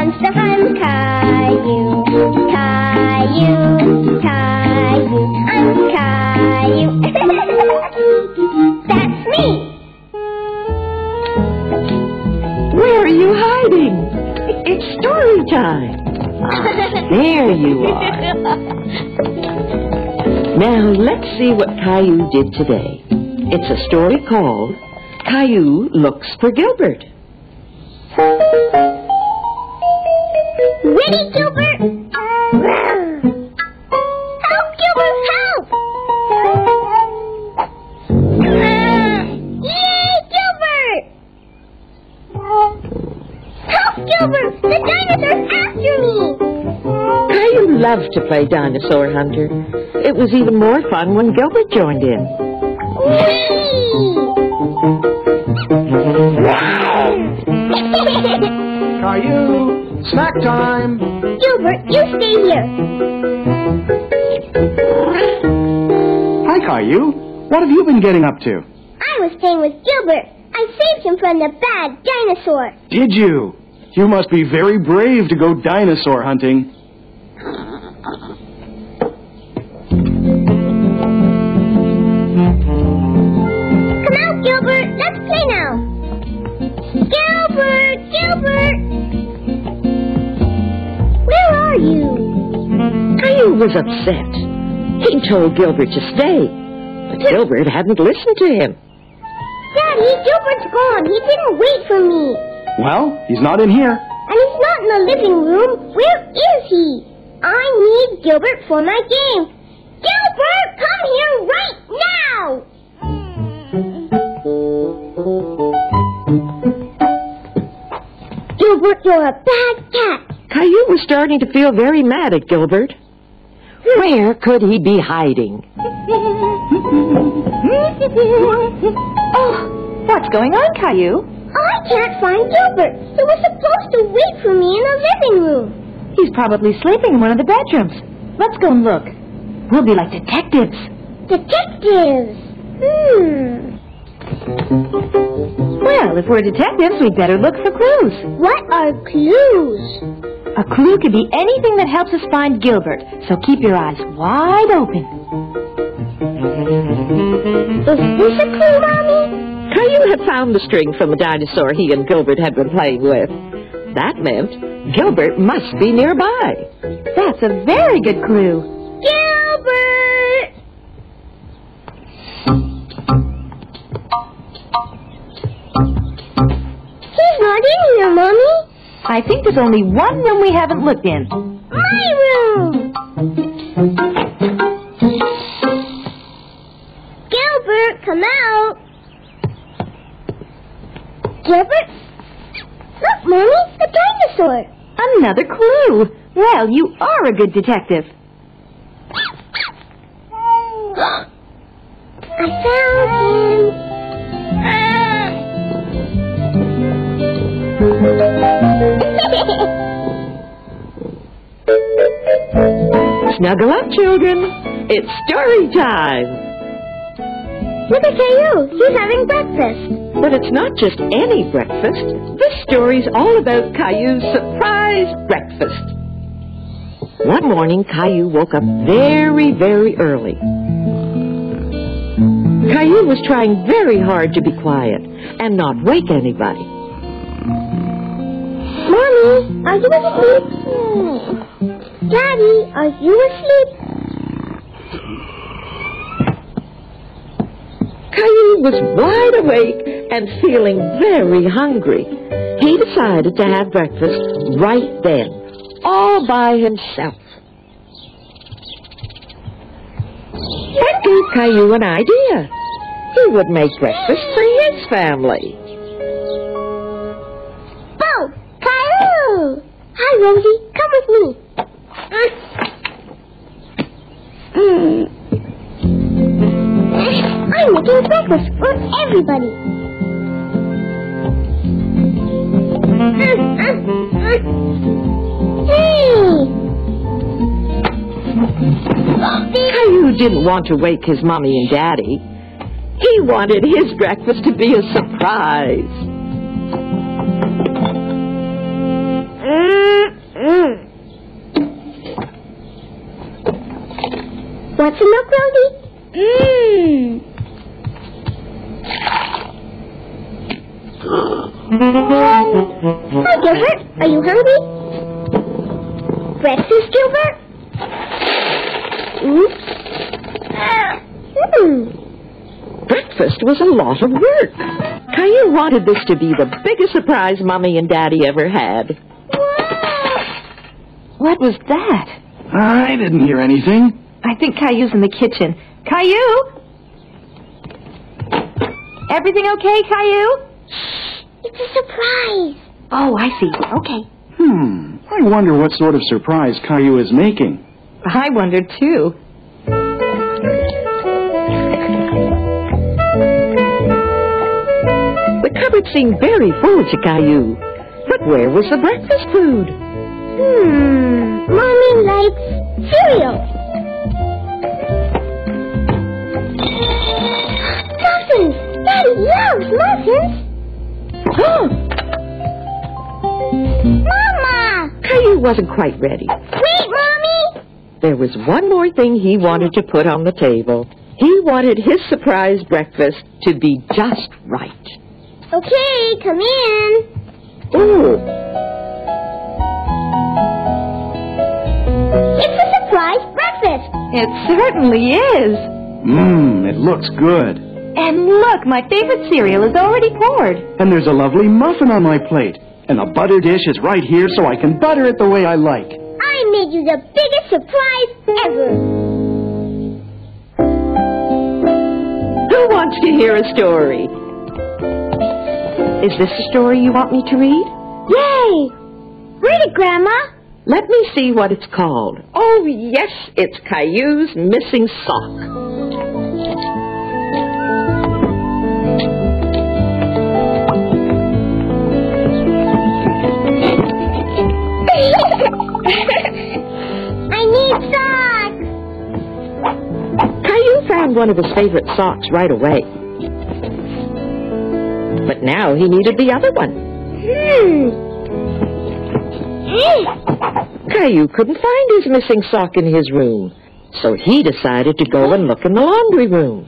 of fun. I'm Caillou. Caillou. Caillou. I'm Caillou. That's me. Where are you hiding? It's story time. Ah, there you are. Now, let's see what Caillou did today. It's a story called Caillou Looks for Gilbert. Ready, Gilbert? Help, Gilbert, help! Yay, Gilbert! Help, Gilbert! The dinosaur's after me! Caillou loved to play dinosaur hunter. It was even more fun when Gilbert joined in. Whee! Caillou, snack time. Gilbert, you stay here. Hi, Caillou. What have you been getting up to? I was staying with Gilbert. I saved him from the bad dinosaur. Did you? You must be very brave to go dinosaur hunting. Come out, Gilbert. Let's play now. Gilbert! Gilbert! You? Was upset. He told Gilbert to stay, but Gilbert hadn't listened to him. Daddy, Gilbert's gone. He didn't wait for me. Well, he's not in here. And he's not in the living room. Where is he? I need Gilbert for my game. Gilbert, come here right now! Gilbert, you're a bad cat. Caillou was starting to feel very mad at Gilbert. Where could he be hiding? oh, What's going on, Caillou? I can't find Gilbert. He was supposed to wait for me in the living room. He's probably sleeping in one of the bedrooms. Let's go and look. We'll be like detectives. Detectives. Hmm. Well, if we're detectives, we'd better look for clues. What are clues? A clue could be anything that helps us find Gilbert, so keep your eyes wide open. Is this a clue, Mommy? Caillou had found the string from the dinosaur he and Gilbert had been playing with. That meant Gilbert must be nearby. That's a very good clue. Gilbert! I think there's only one room we haven't looked in. My room. Gilbert, come out. Gilbert? Look, Mommy, a dinosaur. Another clue. Well, you are a good detective. Snuggle up, children. It's story time. Look at Caillou. He's having breakfast. But it's not just any breakfast. This story's all about Caillou's surprise breakfast. One morning, Caillou woke up very, very early. Caillou was trying very hard to be quiet and not wake anybody. Mommy, are you asleep? Hmm. Daddy, are you asleep? Caillou was wide awake and feeling very hungry. He decided to have breakfast right then, all by himself. That gave Caillou an idea. He would make breakfast for his family. Oh, Hi, Rosie. Come with me. Mm. I'm making breakfast for everybody. Hey! Caillou didn't want to wake his mommy and daddy. He wanted his breakfast to be a surprise. Hi, Gilbert. Are you hungry? Breakfast, Gilbert? Mm? Hmm. Breakfast was a lot of work. Caillou wanted this to be the biggest surprise mommy and daddy ever had. What was that? I didn't hear anything. I think Caillou's in the kitchen. Caillou? Everything okay, Caillou? It's a surprise. Oh, I see. Okay. Hmm. I wonder what sort of surprise Caillou is making. I wonder, too. The cupboard seemed very full to Caillou. But where was the breakfast food? Hmm. Mommy likes cereal. Muffins. Daddy loves muffins. Mama! Caillou wasn't quite ready. Wait, Mommy! There was one more thing he wanted to put on the table. He wanted his surprise breakfast to be just right. Okay, come in. Ooh, It's a surprise breakfast. It certainly is. Mmm, it looks good. And look, my favorite cereal is already poured. And there's a lovely muffin on my plate. And the butter dish is right here so I can butter it the way I like. I made you the biggest surprise ever. who wants to hear a story? Is this a story you want me to read? Yay! Read it, Grandma. Let me see what it's called. Oh, yes, it's Caillou's Missing Sock. One of his favorite socks right away. But now he needed the other one. Hmm. Caillou couldn't find his missing sock in his room, so he decided to go and look in the laundry room.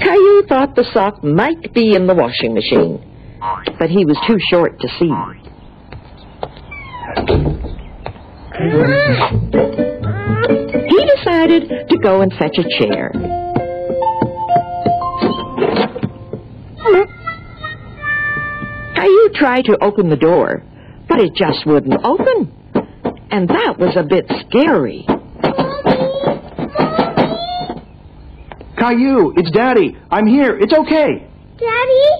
Caillou thought the sock might be in the washing machine, but he was too short to see. He decided to go and fetch a chair. Caillou tried to open the door, but it just wouldn't open. And that was a bit scary. Caillou, it's Daddy. I'm here. It's okay. Daddy?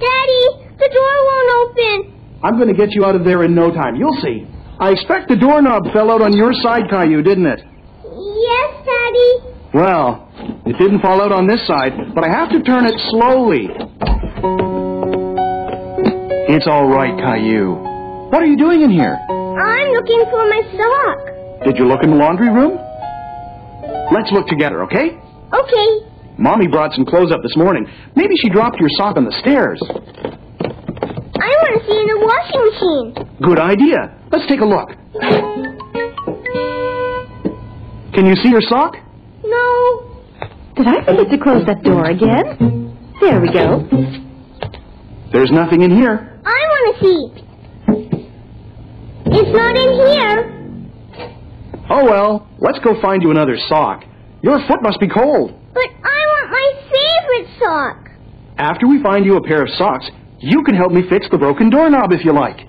Daddy, the door won't open. I'm going to get you out of there in no time. You'll see. I expect the doorknob fell out on your side, Caillou, didn't it? Yes, Daddy. Well, it didn't fall out on this side, but I have to turn it slowly. It's all right, Caillou. What are you doing in here? I'm looking for my sock. Did you look in the laundry room? Let's look together, okay? Okay. Mommy brought some clothes up this morning. Maybe she dropped your sock on the stairs. I want to see in the washing machine. Good idea. Let's take a look. Can you see your sock? No. Did I forget to close that door again? There we go. There's nothing in here. I want to see. It's not in here. Oh well, let's go find you another sock. Your foot must be cold. But I want my favorite sock. After we find you a pair of socks, you can help me fix the broken doorknob if you like.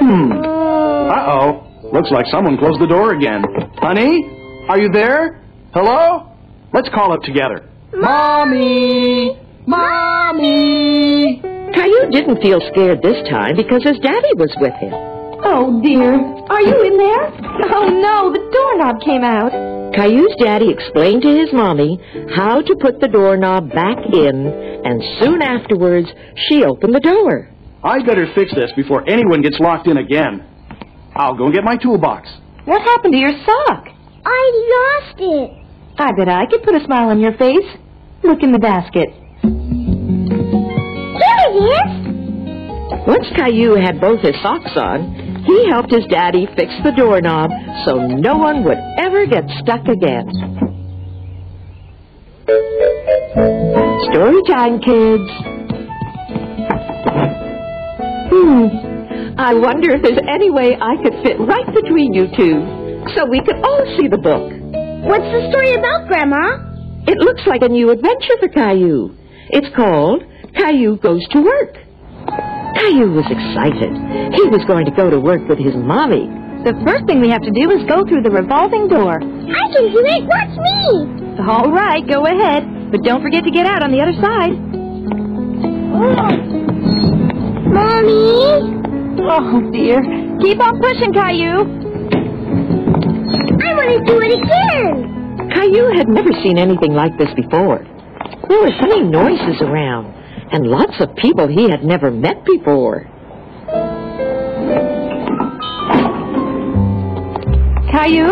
Hmm. Uh-oh. Looks like someone closed the door again. Honey? Are you there? Hello? Let's call it together. Mommy! Mommy! Caillou didn't feel scared this time because his daddy was with him. Oh, dear. Are you in there? Oh, no, the doorknob came out. Caillou's daddy explained to his mommy how to put the doorknob back in, and soon afterwards, she opened the door. I better fix this before anyone gets locked in again. I'll go and get my toolbox. What happened to your sock? I lost it. I bet I could put a smile on your face. Look in the basket. Here it is. Once Caillou had both his socks on, he helped his daddy fix the doorknob so no one would ever get stuck again. Story time, kids. Hmm. I wonder if there's any way I could fit right between you two so we could all see the book. What's the story about, Grandma? It looks like a new adventure for Caillou. It's called Caillou Goes to Work. Caillou was excited. He was going to go to work with his mommy. The first thing we have to do is go through the revolving door. I can do it. Watch me. All right, go ahead. But don't forget to get out on the other side. Oh. Mommy, Oh, dear. Keep on pushing, Caillou. I want to do it again. Caillou had never seen anything like this before. There were so many noises around, and lots of people he had never met before. Caillou?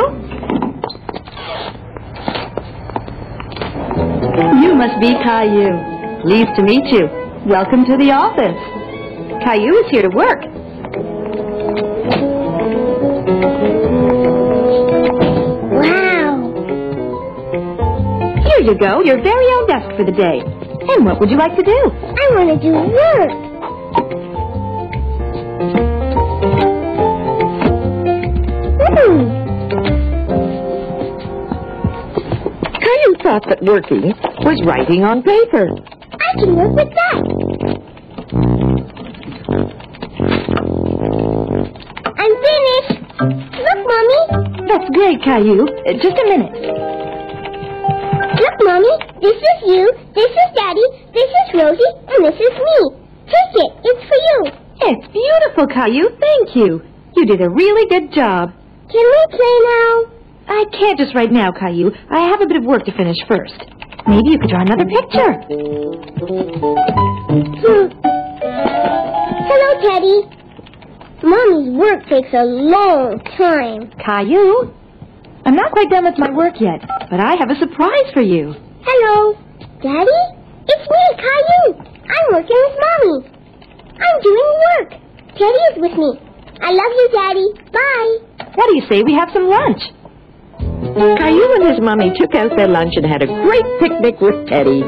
You must be Caillou. Pleased to meet you. Welcome to the office. Caillou is here to work. Wow. Here you go, your very own desk for the day. And what would you like to do? I want to do work. Hmm. Caillou thought that working was writing on paper. I can work with that. I'm finished. Look, Mommy. That's great, Caillou. Uh, just a minute. Look, Mommy. This is you, this is Daddy, this is Rosie, and this is me. Take it. It's for you. It's beautiful, Caillou. Thank you. You did a really good job. Can we play now? I can't just right now, Caillou. I have a bit of work to finish first. Maybe you could draw another picture. Hmm. Hello, Teddy. Mommy's work takes a long time. Caillou, I'm not quite done with my work yet, but I have a surprise for you. Hello. Daddy? It's me, Caillou. I'm working with Mommy. I'm doing work. Teddy is with me. I love you, Daddy. Bye. What do you say we have some lunch? Caillou and his mommy took out their lunch and had a great picnic with Teddy.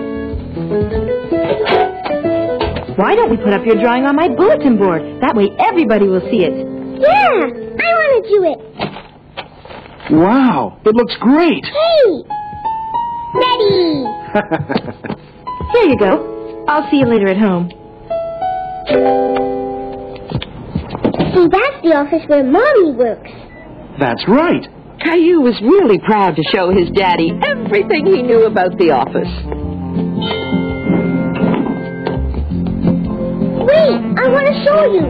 Why don't we put up your drawing on my bulletin board? That way everybody will see it. Yeah, I want to do it. Wow, it looks great. Hey. Ready. Here you go. I'll see you later at home. See, that's the office where Mommy works. That's right. Caillou was really proud to show his daddy everything he knew about the office. Wait, I want to show you.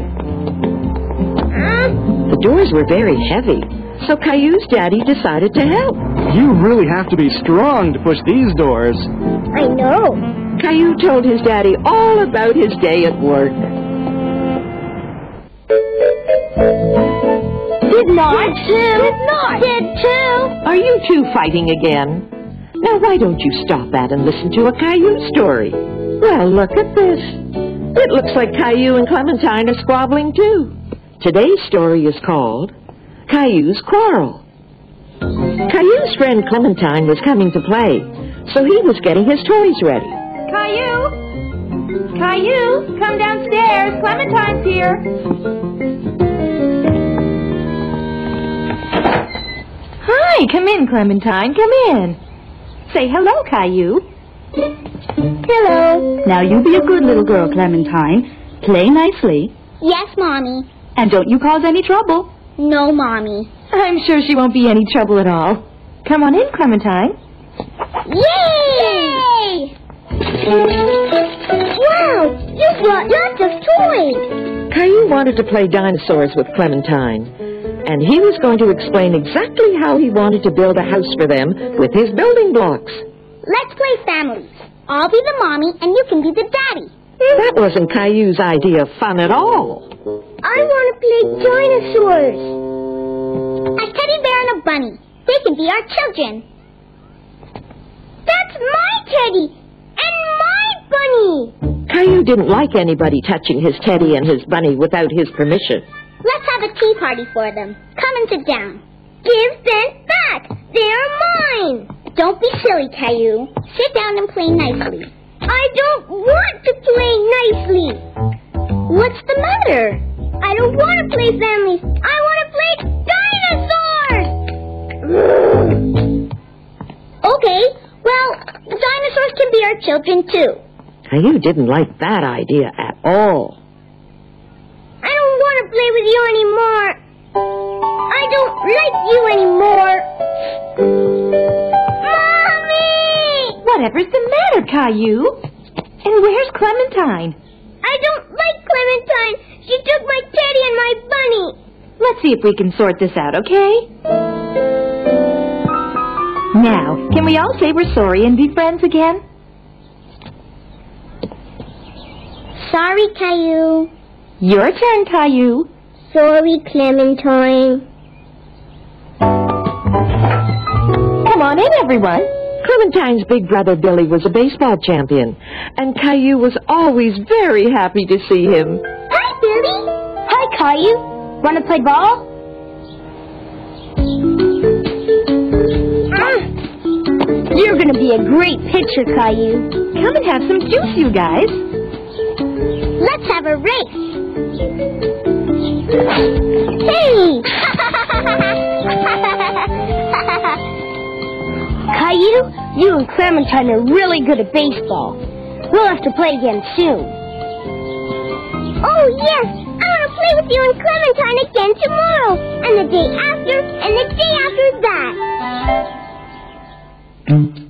Uh, The doors were very heavy, so Caillou's daddy decided to help. You really have to be strong to push these doors. I know. Caillou told his daddy all about his day at work. Did not. Did not. Did too. Are you two fighting again? Now, why don't you stop that and listen to a Caillou story? Well, look at this. It looks like Caillou and Clementine are squabbling too. Today's story is called Caillou's Quarrel. Caillou's friend Clementine was coming to play, so he was getting his toys ready. Caillou! Caillou, come downstairs. Clementine's here. Hi, come in, Clementine. Come in. Say hello, Caillou. Hello. Now you be a good little girl, Clementine. Play nicely. Yes, Mommy. And don't you cause any trouble. No, Mommy. I'm sure she won't be any trouble at all. Come on in, Clementine. Yay! Wow, you brought lots of toys. Caillou wanted to play dinosaurs with Clementine, and he was going to explain exactly how he wanted to build a house for them with his building blocks. Let's play families. I'll be the mommy and you can be the daddy. That wasn't Caillou's idea of fun at all. I want to play dinosaurs. A teddy bear and a bunny. They can be our children. That's my teddy and my bunny. Caillou didn't like anybody touching his teddy and his bunny without his permission. Let's have a tea party for them. Come and sit down. Give them back. They're mine. Don't be silly, Caillou. Sit down and play nicely. I don't want to play nicely. What's the matter? I don't want to play families. I want to play. Okay, well, dinosaurs can be our children too. Now, you didn't like that idea at all. I don't want to play with you anymore. I don't like you anymore. Mommy! Whatever's the matter, Caillou? And where's Clementine? I don't like Clementine. She took my teddy and my bunny. Let's see if we can sort this out, okay? Now, can we all say we're sorry and be friends again? Sorry, Caillou. Your turn, Caillou. Sorry, Clementine. Come on in, everyone. Clementine's big brother Billy was a baseball champion, and Caillou was always very happy to see him. Hi, Billy. Hi, Caillou. Want to play ball? You're going to be a great pitcher, Caillou. Come and have some juice, you guys. Let's have a race. Hey! Caillou, you and Clementine are really good at baseball. We'll have to play again soon. Oh, yes! I want to play with you and Clementine again tomorrow, and the day after, and the day after that out